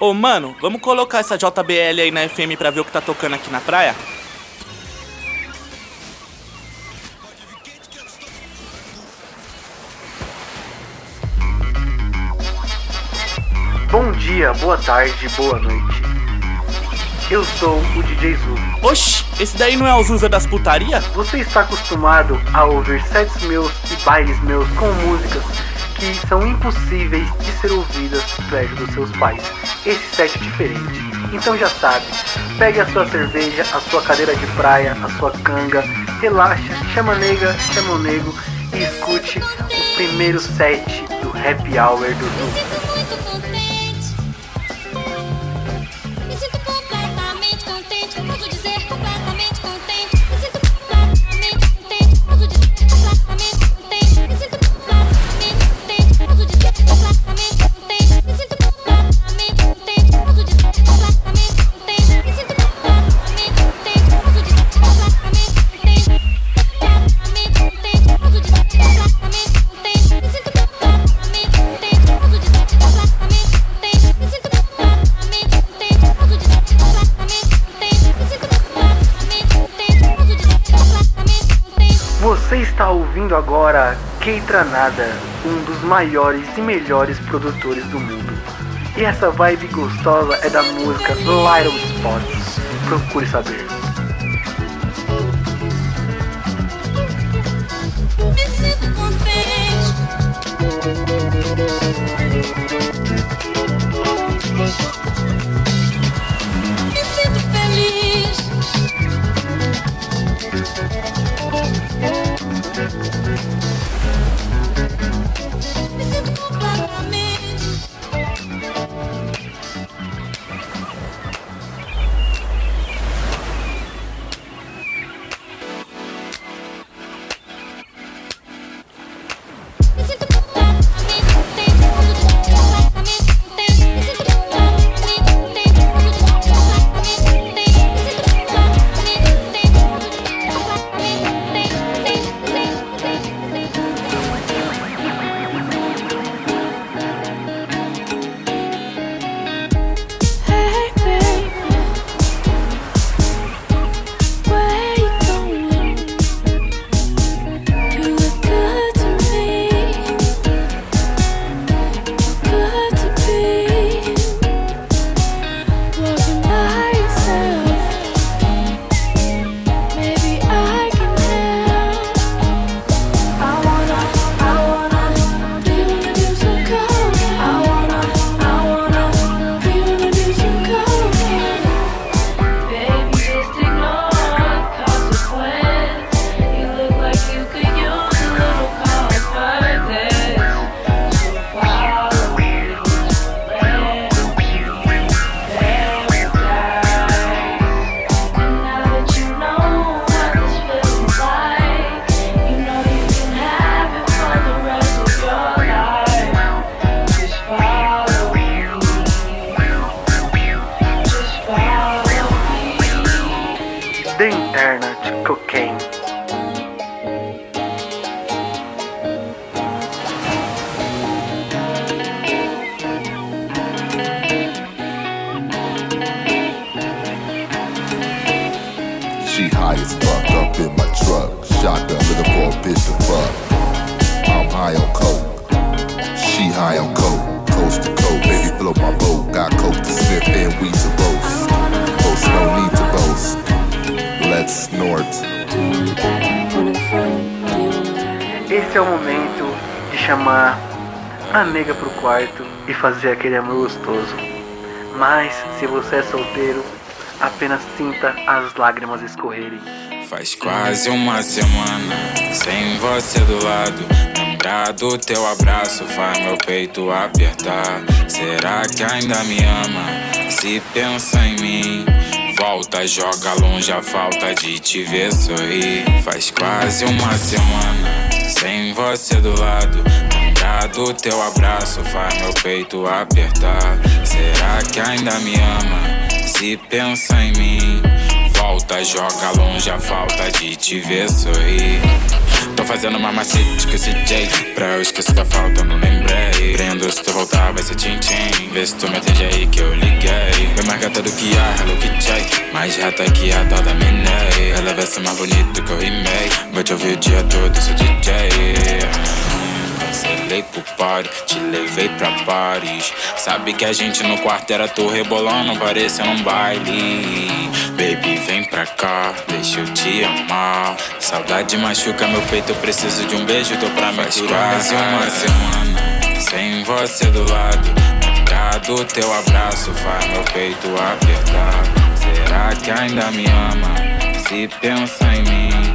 Ô, mano, vamos colocar essa JBL aí na FM pra ver o que tá tocando aqui na praia? Bom dia, boa tarde, boa noite. Eu sou o DJ Zu. Oxi, esse daí não é o Zuza das putaria? Você está acostumado a ouvir sets meus e bailes meus com músicas que são impossíveis de ser ouvidas perto dos seus pais. Esse set é diferente. Então já sabe, pegue a sua cerveja, a sua cadeira de praia, a sua canga, relaxa, chama nega, chama o nego e escute o primeiro set do Happy Hour do Zoom. Keitranada, um dos maiores e melhores produtores do mundo. E essa vibe gostosa é da música Little Spots. Procure saber. She high as fuck up in my truck. Shotgun looking for a bitch to fuck. I'm high on coke. She high on coke. Coast to coast, baby, float my boat. Got coke to sniff and weed to roast. Boast, no need to boast. Let's snort. Esse é o momento de chamar a nega pro quarto e fazer aquele amor gostoso. Mas se você é solteiro, apenas sinta as lágrimas escorrerem. Faz quase uma semana sem você do lado. Lembrar do teu abraço faz meu peito apertar. Será que ainda me ama? Se pensa em mim, volta, joga longe a falta de te ver sorrir. Faz quase uma semana sem você do lado. Lembrar do teu abraço faz meu peito apertar. Será que ainda me ama? Se pensa em mim, volta, joga longe a falta de te ver sorrir. Tô fazendo uma macete com esse J. Pra eu esquecer da falta, não lembrei. Prendo se tu voltar, vai ser tchim-tchim. Vê se tu me atende aí que eu liguei. Bem mais gata do que a Hello Kitty. Mais rata que a da Minei. Ela vai ser mais bonita que eu rimei. Vou te ouvir o dia todo, sou DJ. Cancelei pro party, te levei pra Paris. Sabe que a gente no quarto era tu rebolando, parecendo um baile. Baby, vem pra cá, deixa eu te amar. Saudade machuca meu peito, eu preciso de um beijo, tô pra me curar. Quase uma semana sem você do lado. Lembrar do teu abraço faz meu peito apertar. Será que ainda me ama? Se pensa em mim.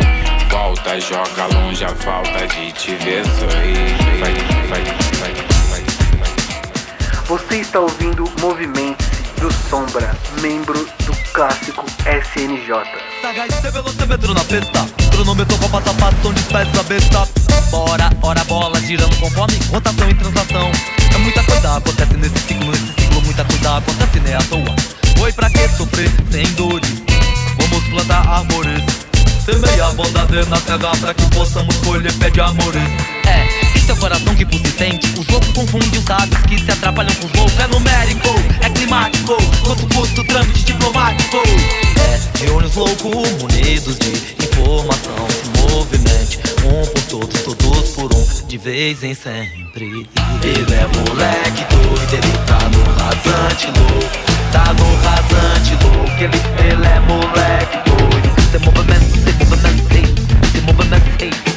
Volta, joga longe a falta de te ver sorrir. Vai, vai, vai, vai, vai. Você está ouvindo Movimente-se do Sombra, membro do clássico SNJ. HC velocímetro na pista Cronômetro com passo a passo, dispersa besta Bora, ora bola, girando conforme rotação e translação É muita coisa acontece nesse ciclo, nesse ciclo Muita coisa acontece, né, à toa Foi pra que sofrer sem dores Vamos plantar árvores Semeia a bondade na terra pra que possamos colher pé de amores É, isso é o coração que pulsa e sente. Os loucos confundem os sábios que se atrapalham com os loucos É numérico, é climático. Quanto custa o trâmite diplomático? É, reúne os loucos munidos de informação. Se movimente, um por todos, todos por um De vez em sempre. Ele é moleque doido, ele tá no rasante louco Tá no rasante louco Ele, ele é moleque doido Se movimento, se movimento, ei, se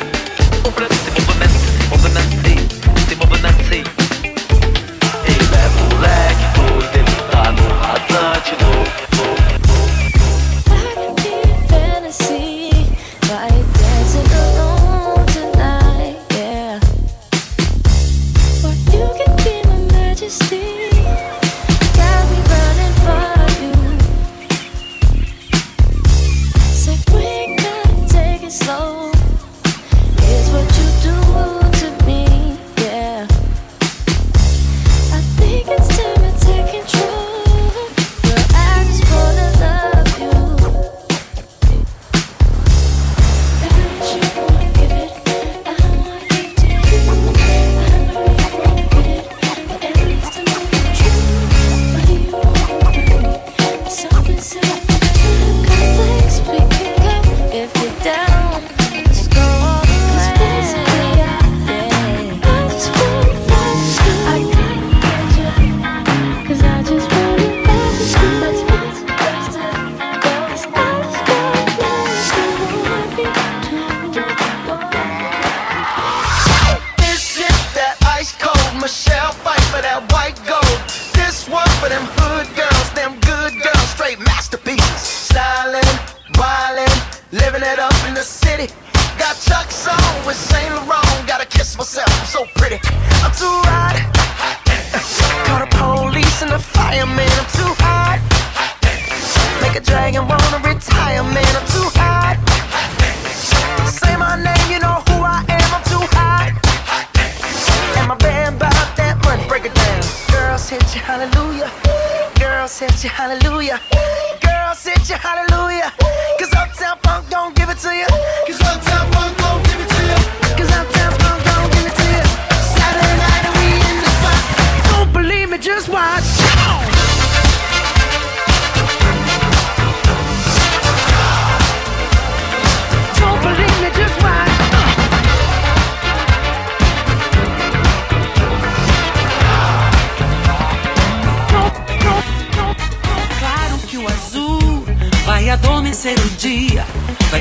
to you.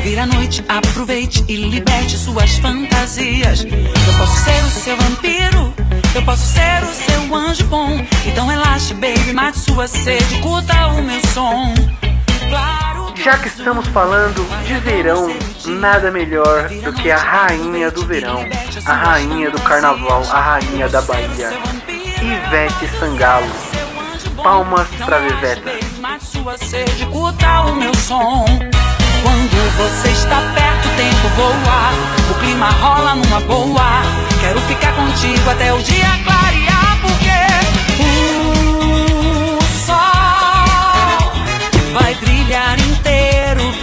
Vir a noite, aproveite e liberte suas fantasias. Eu posso ser o seu vampiro, eu posso ser o seu anjo bom. Então relaxe, baby, mate sua sede, curta o meu som. Claro que Já que estamos falando de verão, nada melhor do que a rainha do verão, a rainha do carnaval, a rainha da Bahia, Ivete Sangalo. Palmas pra Veveta. Mate sua sede, curta o meu som. Quando você está perto, o tempo voa. O clima rola numa boa. Quero ficar contigo até o dia clarear, porque o sol vai brilhar inteiro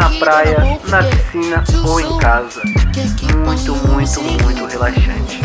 na praia, na piscina ou em casa. Muito, muito, muito relaxante.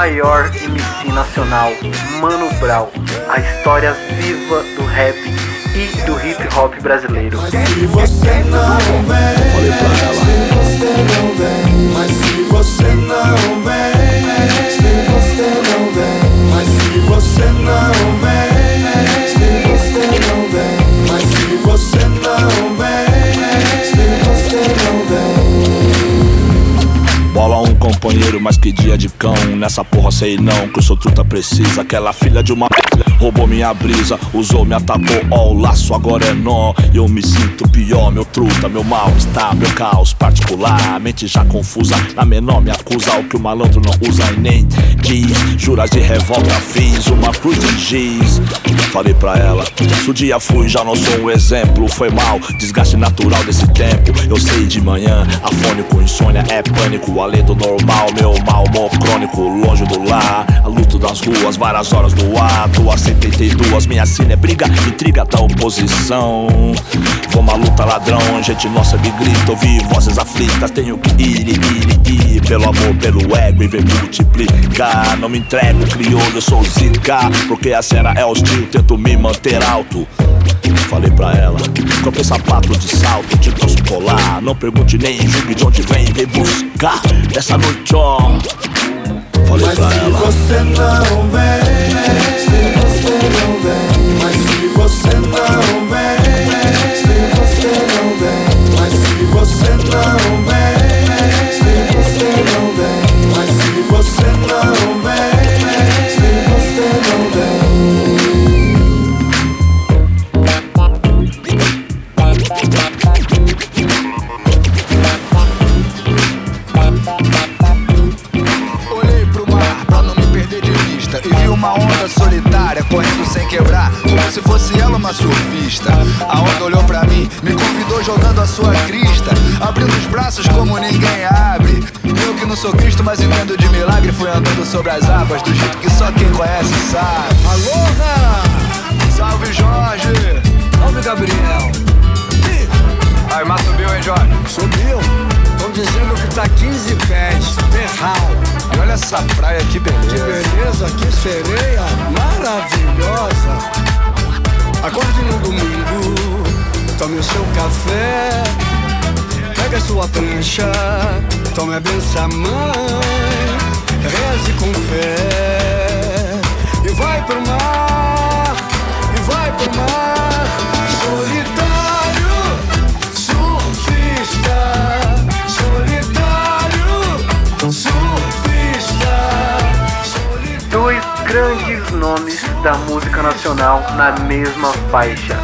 Maior MC nacional, Mano Brown, a história viva do rap e do hip hop brasileiro. Se você não vem, falei pra ela. Se você não vem, mas se você não vem, se você não vem, mas se você não vem, se você não vem, mas se você não vem, se você não vem. Companheiro, mas que dia de cão. Nessa porra sei não, que o seu truta precisa. Aquela filha de uma. Roubou minha brisa, usou, me atacou, ó, o laço agora é nó. Eu me sinto pior, meu truta, meu mal está, meu caos particular. Mente já confusa, na menor me acusa. O que o malandro não usa e nem diz. Juras de revolta, fiz uma cruz de giz. Falei pra ela, se o dia fui, já não sou um exemplo. Foi mal, desgaste natural desse tempo. Eu sei de manhã, afônico, insônia é pânico. Além do normal, meu mal, humor crônico, longe do lar. A luta das ruas, várias horas no ar. Duas 72, minha sina é briga, intriga da oposição. Vou uma luta ladrão, gente nossa me grita. Ouvi vozes aflitas, tenho que ir, ir, ir. Pelo amor, pelo ego e ver multiplicar. Não me entrego, crioulo, eu sou zica. Porque a cena é hostil, tento me manter alto. Falei pra ela, comprei sapato de salto, te trouxe colar. Não pergunte nem julgue de onde vem, vem buscar dessa noite, ó. Falei Mas pra se ela. você não vem, não vem, mas se você não vem, se você não vem, mas se você não vem, onda solitária correndo sem quebrar Como se fosse ela uma surfista A onda olhou pra mim, me convidou jogando a sua crista Abrindo os braços como ninguém abre Eu que não sou Cristo, mas entendo de milagre Fui andando sobre as águas do jeito que só quem conhece sabe Aloha! Salve Jorge! Salve Gabriel! Aí, mas subiu, hein, Jorge? Subiu! Estão dizendo que tá 15 pés, berral. E olha essa praia, que beleza. Que beleza, que sereia maravilhosa. Acorde no domingo, tome o seu café. Pega a sua prancha, tome a benção mãe. Reze com fé e vai pro mar. Da música nacional na mesma faixa.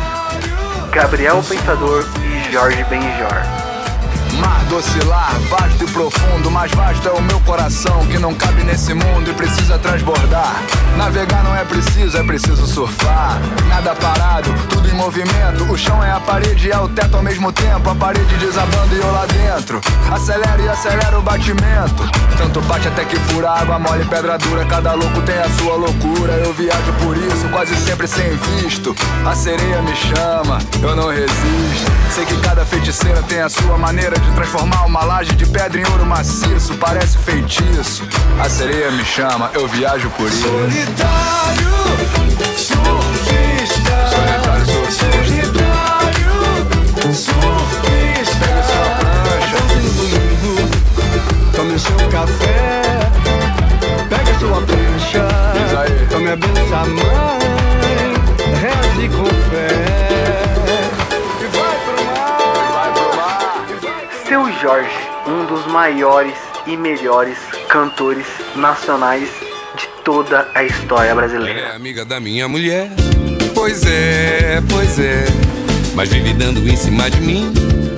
Gabriel Pensador e Jorge Benjor. Mar do oscilar, vasto e profundo, mais vasto é o meu coração que não cabe nesse mundo e precisa transbordar. Navegar não é preciso, é preciso surfar. Nada parado, tudo em movimento. O chão é a parede e é o teto ao mesmo tempo. A parede desabando e eu lá dentro. Acelera e acelera o batimento. Tanto bate até que fura água mole, pedra dura. Cada louco tem a sua loucura. Eu viajo por isso, quase sempre sem visto. A sereia me chama, eu não resisto. Feiticeira tem a sua maneira de transformar uma laje de pedra em ouro maciço. Parece feitiço. A sereia me chama, eu viajo por isso. Solitário, surfista. Solitário, surfista. Solitário, surfista. Pega sua prancha. Tome o seu café, pega sua prancha. Tome a benção, mãe, reze com fé. Jorge, um dos maiores e melhores cantores nacionais de toda a história brasileira. É amiga da minha mulher. Pois é, pois é. Mas vive dando em cima de mim.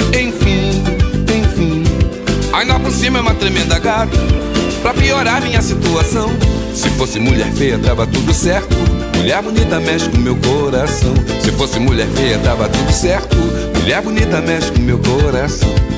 Enfim, enfim. Ainda por cima é uma tremenda gata. Pra piorar minha situação. Se fosse mulher feia, tava tudo certo. Mulher bonita mexe com meu coração. Se fosse mulher feia, tava tudo certo. Mulher bonita mexe com meu coração.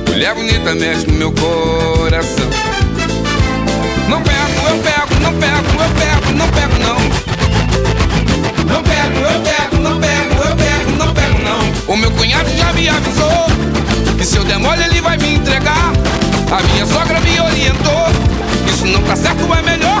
Mulher bonita mexe com meu coração. Não pego, eu pego, não pego, eu pego, não pego não. Não pego, eu pego, não pego, eu pego, não pego não. O meu cunhado já me avisou que se eu der mole ele vai me entregar. A minha sogra me orientou. Isso não tá certo, é melhor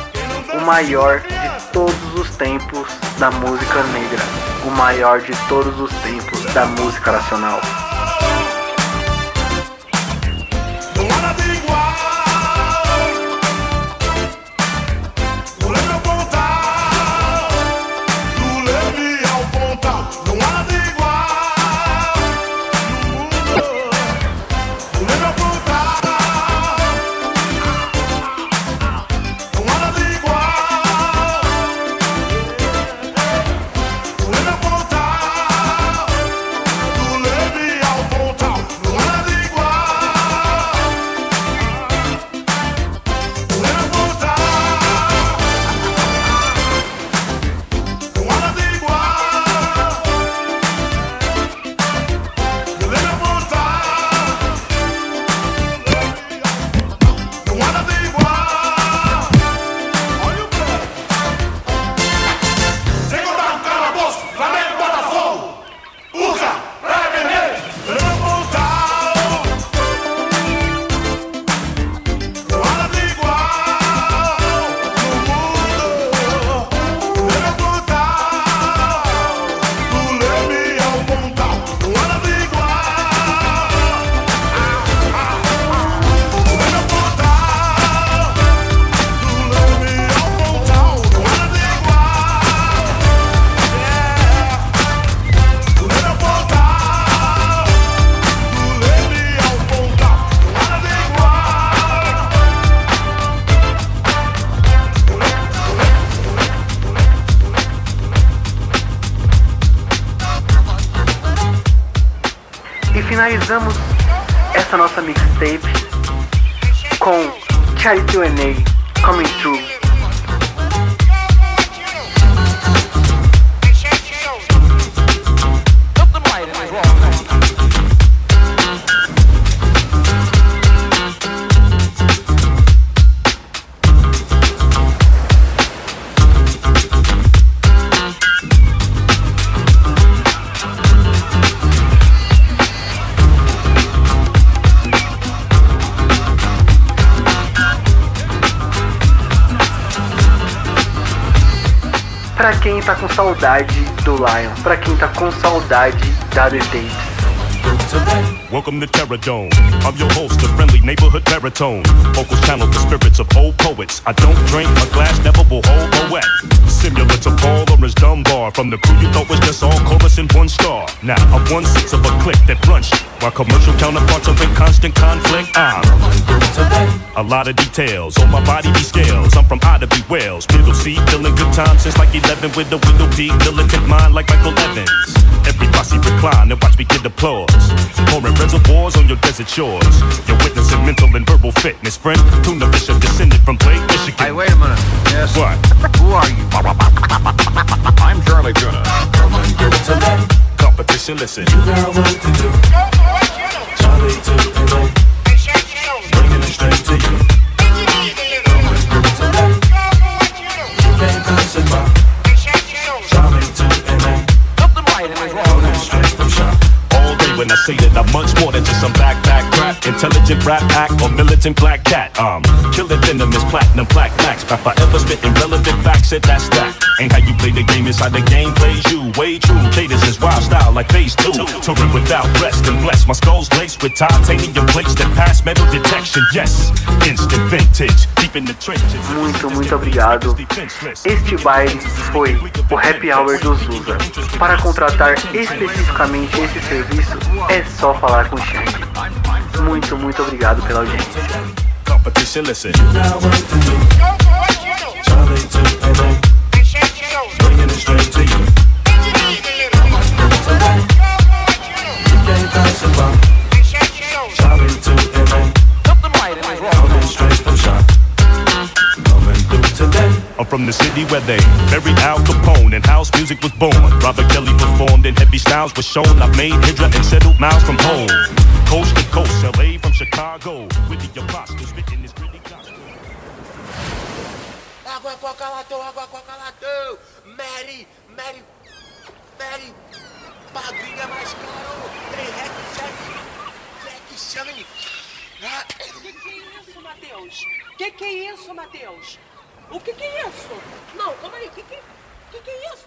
maior de todos os tempos da música negra, o maior de todos os tempos da música nacional. Tapes com Charity Enem coming through. Quem tá com saudade do Lion, pra quem tá com saudade da The Tapes. Welcome to Terror Dome. I'm your host, the friendly neighborhood baritone. Vocals channel the spirits of old poets. I don't drink, my glass never will hold a wet. Similar to Paul Orange Dunbar. From the crew you thought was just all chorus and one star. Now I'm one sixth of a click that shit. While commercial counterparts are in constant conflict, I'm a lot of details on my body be scales. I'm from Ida B. Wales, middle seat, feeling good times since like 11 with the window peak, militant mind like Michael Evans. Every posse recline and watch me get applause. Pouring reservoirs on your desert shores. You're witnessing mental and verbal fitness, friend. Tuna Fisher descended from Lake Michigan. Hey, wait a minute. Yes. What? Who are you? I'm Charlie Tuna. Competition, listen. You got work to do. Charlie Tuna. Bringing it straight to you. You can't pass it by. I say that I'm much more than just some backpack crap. Intelligent rap act or militant black cat. Um, killing venomous platinum black max. By forever spitting relevant facts, it that's that. Ain't how you play the game, it's how the game plays you. Way true, cadence is wild style like phase two. Touring without rest and blessed. My skull's laced with titanium plates that pass metal detection. Yes, instant vintage, deep in the trenches. Muito, muito obrigado. Este baile foi o Happy Hour do Zusa. Para contratar especificamente esse serviço, é só falar com o Xande. Muito, muito obrigado pela audiência. Competition, listen. Bringing it straight to you. You from the city where they buried Al Capone and house music was born. Robert Kelly performed and heavy styles was shown. I made Hydra and settled miles from home. Coast to coast, LA from Chicago. With the apostles spitting this gritty gospel. Água com caladão, água com caladão. Mary, Mary, Mary. Padrinha mais caro. Tem rec, check, check, chame. Ah, Que que é isso, Matheus? Que que é isso, Matheus? O que que é isso? Não, calma aí, que que, que que é isso?